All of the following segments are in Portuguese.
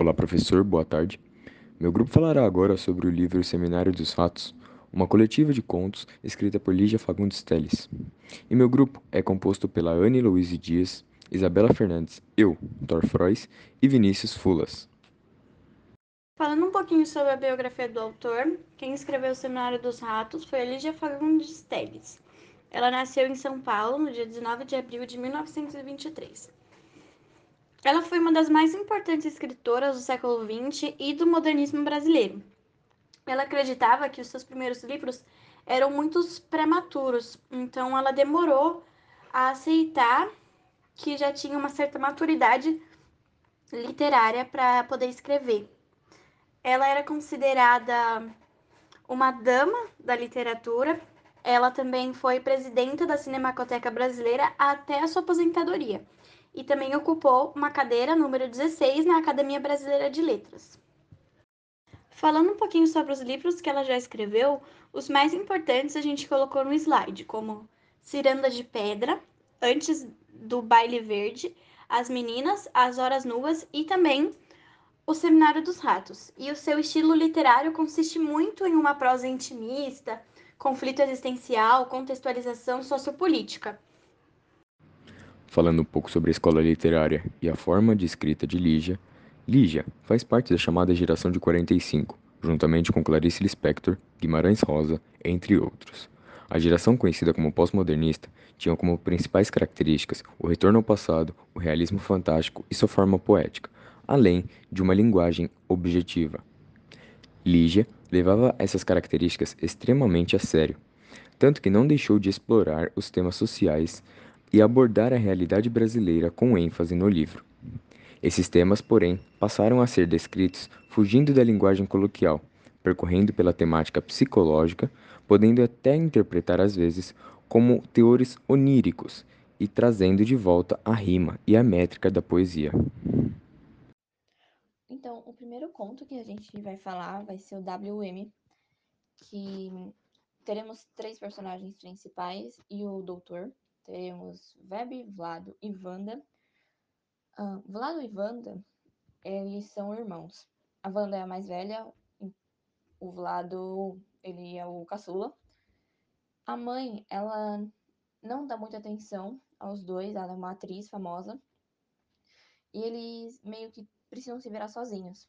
Olá, professor, boa tarde. Meu grupo falará agora sobre o livro Seminário dos Ratos, uma coletiva de contos escrita por Lígia Fagundes Teles. E meu grupo é composto pela Anne Louise Dias, Isabela Fernandes, eu, Thor Frois e Vinícius Fulas. Falando um pouquinho sobre a biografia do autor, quem escreveu o Seminário dos Ratos foi a Lígia Fagundes Teles. Ela nasceu em São Paulo no dia 19 de abril de 1923. Ela foi uma das mais importantes escritoras do século XX e do modernismo brasileiro. Ela acreditava que os seus primeiros livros eram muito prematuros, então ela demorou a aceitar que já tinha uma certa maturidade literária para poder escrever. Ela era considerada uma dama da literatura. Ela também foi presidenta da Cinemacoteca Brasileira até a sua aposentadoria e também ocupou uma cadeira número 16 na Academia Brasileira de Letras. Falando um pouquinho sobre os livros que ela já escreveu, os mais importantes a gente colocou no slide, como Ciranda de Pedra, Antes do Baile Verde, As Meninas, As Horas Nuas e também O Seminário dos Ratos. E o seu estilo literário consiste muito em uma prosa intimista, conflito existencial, contextualização sociopolítica falando um pouco sobre a escola literária e a forma de escrita de Lígia, Lígia faz parte da chamada geração de 45, juntamente com Clarice Lispector, Guimarães Rosa, entre outros. A geração conhecida como pós-modernista tinha como principais características o retorno ao passado, o realismo fantástico e sua forma poética, além de uma linguagem objetiva. Lígia levava essas características extremamente a sério, tanto que não deixou de explorar os temas sociais e abordar a realidade brasileira com ênfase no livro. Esses temas, porém, passaram a ser descritos fugindo da linguagem coloquial, percorrendo pela temática psicológica, podendo até interpretar às vezes como teores oníricos e trazendo de volta a rima e a métrica da poesia. Então, o primeiro conto que a gente vai falar vai ser o WM, que teremos três personagens principais e o doutor, teremos Web, Vlado e Wanda. Uh, Vlado e Wanda, eles são irmãos. A Wanda é a mais velha, o Vlado, ele é o caçula. A mãe, ela não dá muita atenção aos dois, ela é uma atriz famosa. E eles meio que precisam se virar sozinhos.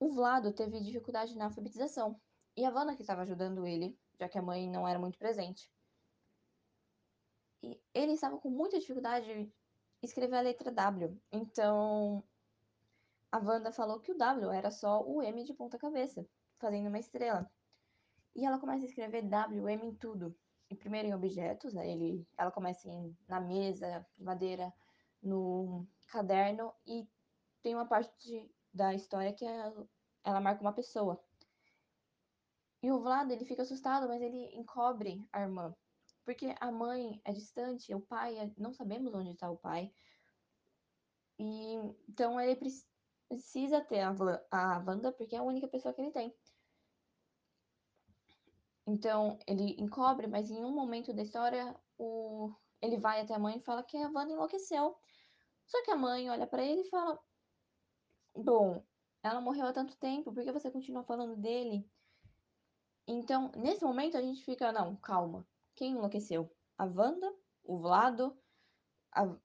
O Vlado teve dificuldade na alfabetização, e a Wanda que estava ajudando ele, já que a mãe não era muito presente. E ele estava com muita dificuldade de escrever a letra W. Então, a Wanda falou que o W era só o M de ponta cabeça, fazendo uma estrela. E ela começa a escrever W, M em tudo. E primeiro em objetos, né? Ele, ela começa em, na mesa de madeira, no caderno, e tem uma parte da história que é, ela marca uma pessoa. E o Vlad, ele fica assustado, mas ele encobre a irmã. Porque a mãe é distante, o pai, é, não sabemos onde está o pai. E então ele precisa ter a, a Wanda porque é a única pessoa que ele tem. Então ele encobre, mas em um momento da história o, ele vai até a mãe e fala que a Wanda enlouqueceu. Só que a mãe olha para ele e fala: Bom, ela morreu há tanto tempo, por que você continua falando dele? Então, nesse momento a gente fica: Não, calma. Quem enlouqueceu? A Wanda? O Vlado? A...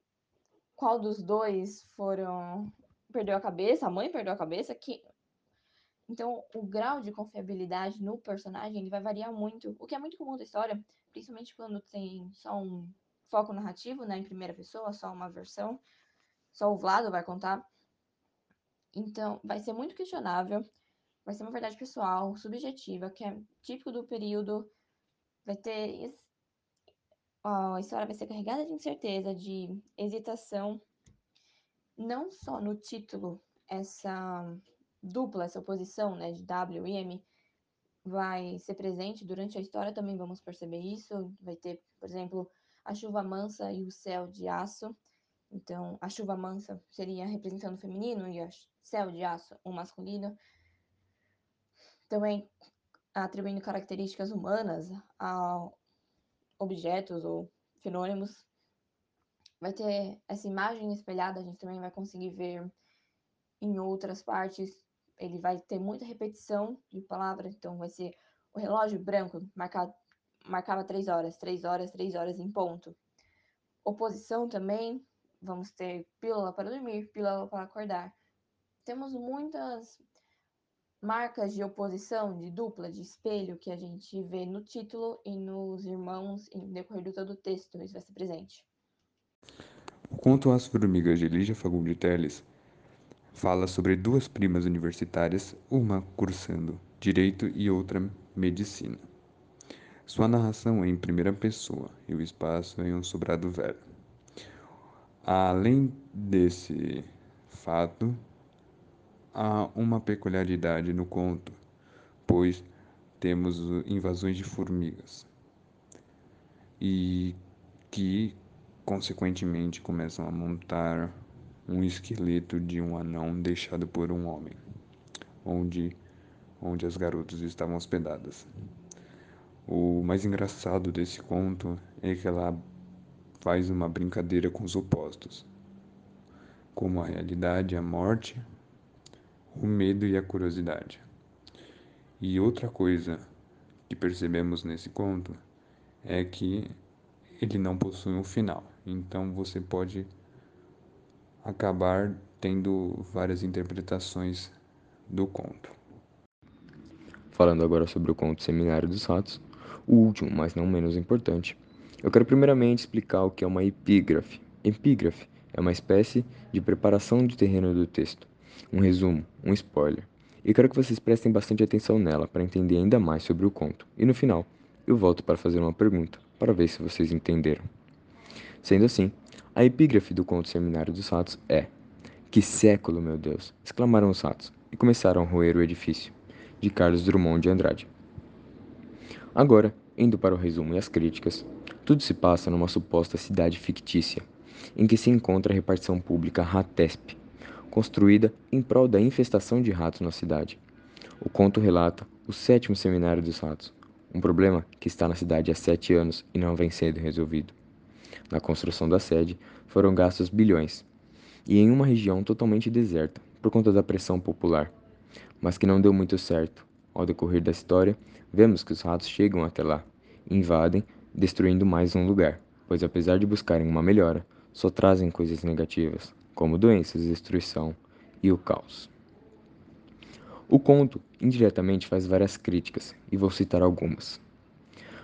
Qual dos dois foram. Perdeu a cabeça? A mãe perdeu a cabeça? Que... Então, o grau de confiabilidade no personagem ele vai variar muito, o que é muito comum da história, principalmente quando tem só um foco narrativo, né, em primeira pessoa, só uma versão, só o Vlado vai contar. Então, vai ser muito questionável, vai ser uma verdade pessoal, subjetiva, que é típico do período vai ter. A história vai ser carregada de incerteza, de hesitação, não só no título, essa dupla, essa oposição né, de W e M vai ser presente durante a história, também vamos perceber isso. Vai ter, por exemplo, a chuva mansa e o céu de aço. Então, a chuva mansa seria representando o feminino e o céu de aço o masculino. Também atribuindo características humanas a objetos ou fenômenos. Vai ter essa imagem espelhada, a gente também vai conseguir ver em outras partes ele vai ter muita repetição de palavras, então vai ser o relógio branco marcado, marcava três horas, três horas, três horas em ponto. Oposição também, vamos ter pílula para dormir, pílula para acordar. Temos muitas marcas de oposição, de dupla, de espelho, que a gente vê no título e nos irmãos em decorrer do todo o texto, isso vai ser presente. Conto As Formigas de Lígia Fagundes Teles fala sobre duas primas universitárias, uma cursando Direito e outra Medicina. Sua narração é em primeira pessoa e o espaço é em um sobrado velho. Além desse fato, há uma peculiaridade no conto, pois temos invasões de formigas e que, consequentemente, começam a montar um esqueleto de um anão deixado por um homem, onde, onde as garotas estavam hospedadas. O mais engraçado desse conto é que ela faz uma brincadeira com os opostos, como a realidade a morte, o medo e a curiosidade. E outra coisa que percebemos nesse conto é que ele não possui um final. Então você pode acabar tendo várias interpretações do conto. Falando agora sobre o conto Seminário dos Ratos, o último, mas não menos importante, eu quero primeiramente explicar o que é uma epígrafe. Epígrafe é uma espécie de preparação de terreno do texto, um resumo, um spoiler. E quero que vocês prestem bastante atenção nela para entender ainda mais sobre o conto. E no final, eu volto para fazer uma pergunta, para ver se vocês entenderam. Sendo assim, a epígrafe do conto Seminário dos Ratos é: Que século, meu Deus! exclamaram os ratos e começaram a roer o edifício, de Carlos Drummond de Andrade. Agora, indo para o resumo e as críticas, tudo se passa numa suposta cidade fictícia, em que se encontra a repartição pública Ratesp, construída em prol da infestação de ratos na cidade. O conto relata o sétimo seminário dos ratos, um problema que está na cidade há sete anos e não vem sendo resolvido. Na construção da sede foram gastos bilhões, e em uma região totalmente deserta, por conta da pressão popular, mas que não deu muito certo. Ao decorrer da história, vemos que os ratos chegam até lá, invadem, destruindo mais um lugar, pois apesar de buscarem uma melhora, só trazem coisas negativas, como doenças, destruição e o caos. O conto indiretamente faz várias críticas, e vou citar algumas.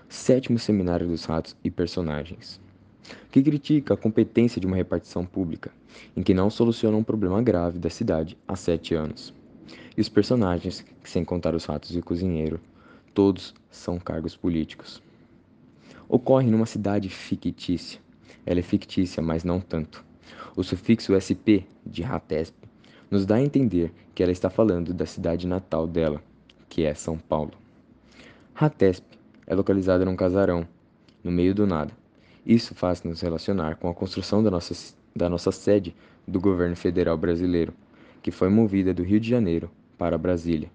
Sétimo Seminário dos Ratos e Personagens que critica a competência de uma repartição pública, em que não soluciona um problema grave da cidade há sete anos. E os personagens, sem contar os ratos e o cozinheiro, todos são cargos políticos. Ocorre numa cidade fictícia. Ela é fictícia, mas não tanto. O sufixo SP, de Ratesp, nos dá a entender que ela está falando da cidade natal dela, que é São Paulo. Ratesp é localizada num casarão, no meio do nada, isso faz nos relacionar com a construção da nossa, da nossa sede do governo federal brasileiro, que foi movida do Rio de Janeiro para Brasília,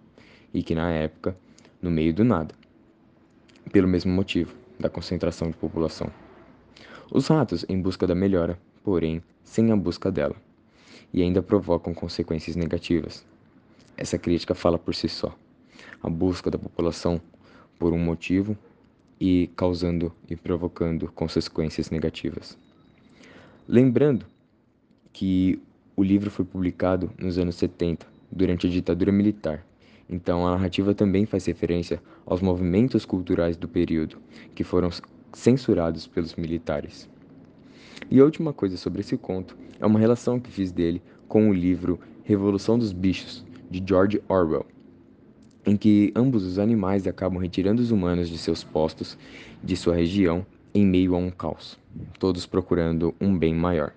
e que na época, no meio do nada, pelo mesmo motivo da concentração de população. Os ratos em busca da melhora, porém, sem a busca dela, e ainda provocam consequências negativas. Essa crítica fala por si só. A busca da população por um motivo e causando e provocando consequências negativas. Lembrando que o livro foi publicado nos anos 70, durante a ditadura militar. Então a narrativa também faz referência aos movimentos culturais do período, que foram censurados pelos militares. E a última coisa sobre esse conto é uma relação que fiz dele com o livro Revolução dos Bichos, de George Orwell, em que ambos os animais acabam retirando os humanos de seus postos, de sua região, em meio a um caos, todos procurando um bem maior.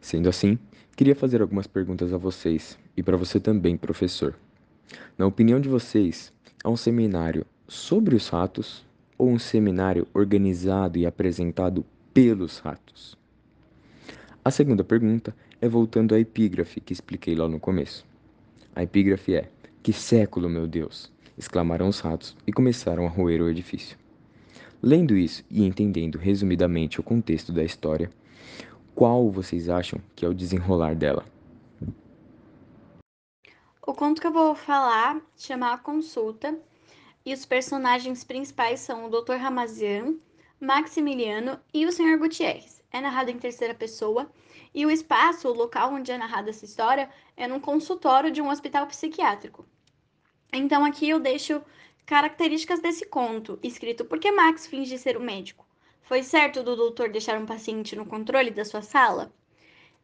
Sendo assim, queria fazer algumas perguntas a vocês e para você também, professor. Na opinião de vocês, é um seminário sobre os ratos ou um seminário organizado e apresentado pelos ratos? A segunda pergunta é voltando à epígrafe que expliquei lá no começo. A epígrafe é: Que século, meu Deus! exclamaram os ratos e começaram a roer o edifício. Lendo isso e entendendo resumidamente o contexto da história, qual vocês acham que é o desenrolar dela? O conto que eu vou falar chama A Consulta e os personagens principais são o Dr. Ramazian, Maximiliano e o Sr. Gutierrez. É narrado em terceira pessoa e o espaço, o local onde é narrada essa história, é num consultório de um hospital psiquiátrico. Então aqui eu deixo características desse conto, escrito Por que Max finge ser o médico? Foi certo do doutor deixar um paciente no controle da sua sala?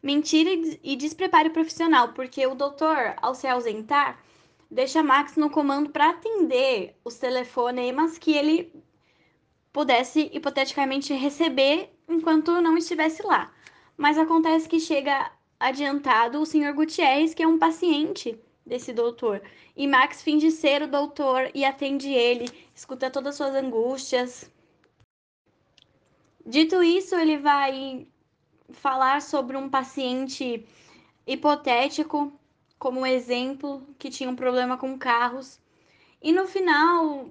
Mentira e despreparo profissional, porque o doutor, ao se ausentar, deixa Max no comando para atender os telefonemas que ele pudesse hipoteticamente receber enquanto não estivesse lá. Mas acontece que chega adiantado o senhor Gutierrez, que é um paciente desse doutor. E Max finge ser o doutor e atende ele, escuta todas as suas angústias. Dito isso, ele vai falar sobre um paciente hipotético, como exemplo, que tinha um problema com carros. E no final,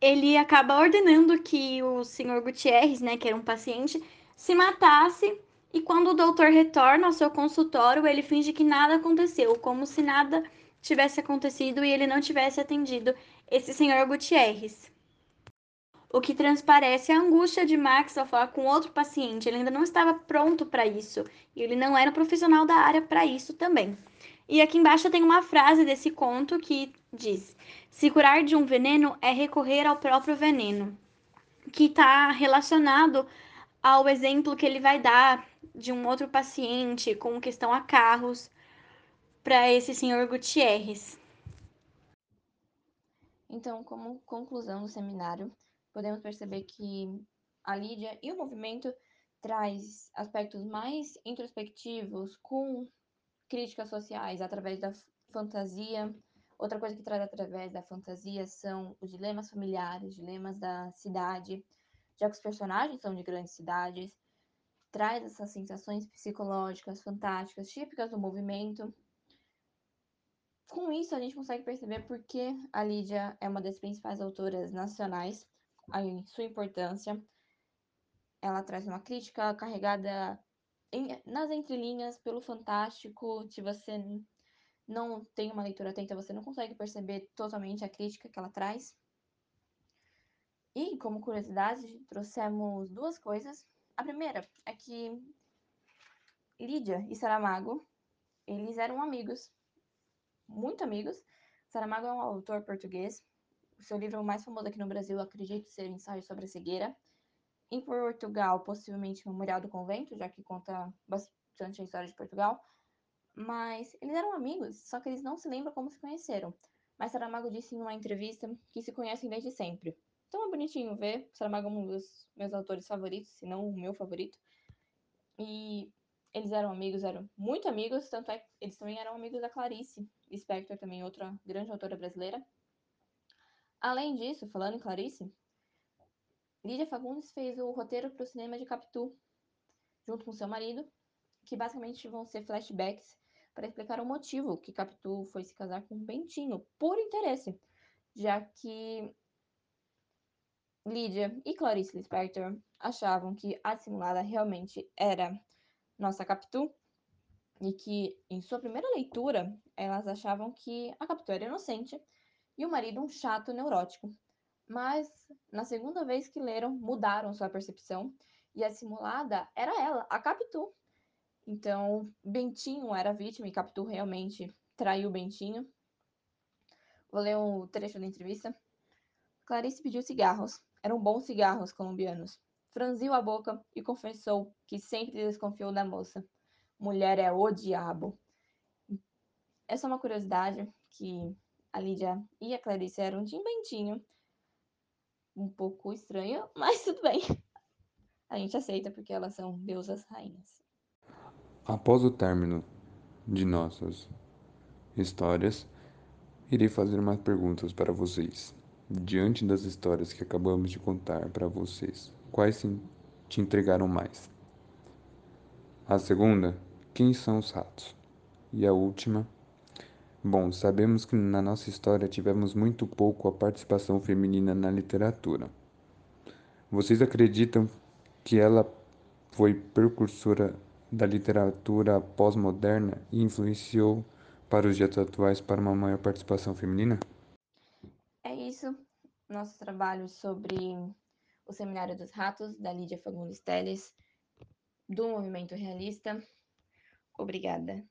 ele acaba ordenando que o senhor Gutierrez, né, que era um paciente, se matasse. E quando o doutor retorna ao seu consultório, ele finge que nada aconteceu, como se nada tivesse acontecido e ele não tivesse atendido esse senhor Gutierrez. O que transparece a angústia de Max ao falar com outro paciente. Ele ainda não estava pronto para isso e ele não era profissional da área para isso também. E aqui embaixo tem uma frase desse conto que diz: Se curar de um veneno é recorrer ao próprio veneno, que está relacionado ao exemplo que ele vai dar de um outro paciente com questão a carros para esse senhor Gutierrez. Então, como conclusão do seminário, podemos perceber que a Lídia e o movimento traz aspectos mais introspectivos com críticas sociais através da fantasia. Outra coisa que traz através da fantasia são os dilemas familiares, dilemas da cidade, já que os personagens são de grandes cidades, traz essas sensações psicológicas fantásticas, típicas do movimento. Com isso, a gente consegue perceber por que a Lídia é uma das principais autoras nacionais, a sua importância. Ela traz uma crítica carregada em, nas entrelinhas, pelo fantástico. Se você não tem uma leitura atenta, você não consegue perceber totalmente a crítica que ela traz. E, como curiosidade, trouxemos duas coisas. A primeira é que Lídia e Saramago, eles eram amigos, muito amigos. Saramago é um autor português. Seu livro mais famoso aqui no Brasil, acredito ser Ensaio sobre a Cegueira. Em Portugal, possivelmente Memorial do Convento, já que conta bastante a história de Portugal. Mas eles eram amigos, só que eles não se lembram como se conheceram. Mas Saramago disse em uma entrevista que se conhecem desde sempre. Então é bonitinho ver. Saramago é um dos meus autores favoritos, se não o meu favorito. E eles eram amigos, eram muito amigos, tanto é que eles também eram amigos da Clarice Lispector, também outra grande autora brasileira. Além disso, falando em Clarice, Lídia Fagundes fez o roteiro para o cinema de Capitu, junto com seu marido, que basicamente vão ser flashbacks para explicar o motivo que Capitu foi se casar com Bentinho, por interesse, já que Lídia e Clarice Lispector achavam que a simulada realmente era nossa Capitu, e que, em sua primeira leitura, elas achavam que a Capitu era inocente e o marido um chato neurótico, mas na segunda vez que leram, mudaram sua percepção e a simulada era ela, a Capitu. Então, Bentinho era vítima e Capitu realmente traiu Bentinho. Vou ler um trecho da entrevista. Clarice pediu cigarros. Eram bons cigarros colombianos. Franziu a boca e confessou que sempre desconfiou da moça. Mulher é o diabo. Essa é uma curiosidade que a Lídia e a Clarice eram de Bentinho um pouco estranho, mas tudo bem. A gente aceita porque elas são deusas rainhas. Após o término de nossas histórias, irei fazer umas perguntas para vocês. Diante das histórias que acabamos de contar para vocês, quais te entregaram mais? A segunda, quem são os ratos? E a última, Bom, sabemos que na nossa história tivemos muito pouco a participação feminina na literatura. Vocês acreditam que ela foi precursora da literatura pós-moderna e influenciou para os dias atuais para uma maior participação feminina? É isso. Nosso trabalho sobre o Seminário dos Ratos, da Lídia Fagundes Teles, do Movimento Realista. Obrigada.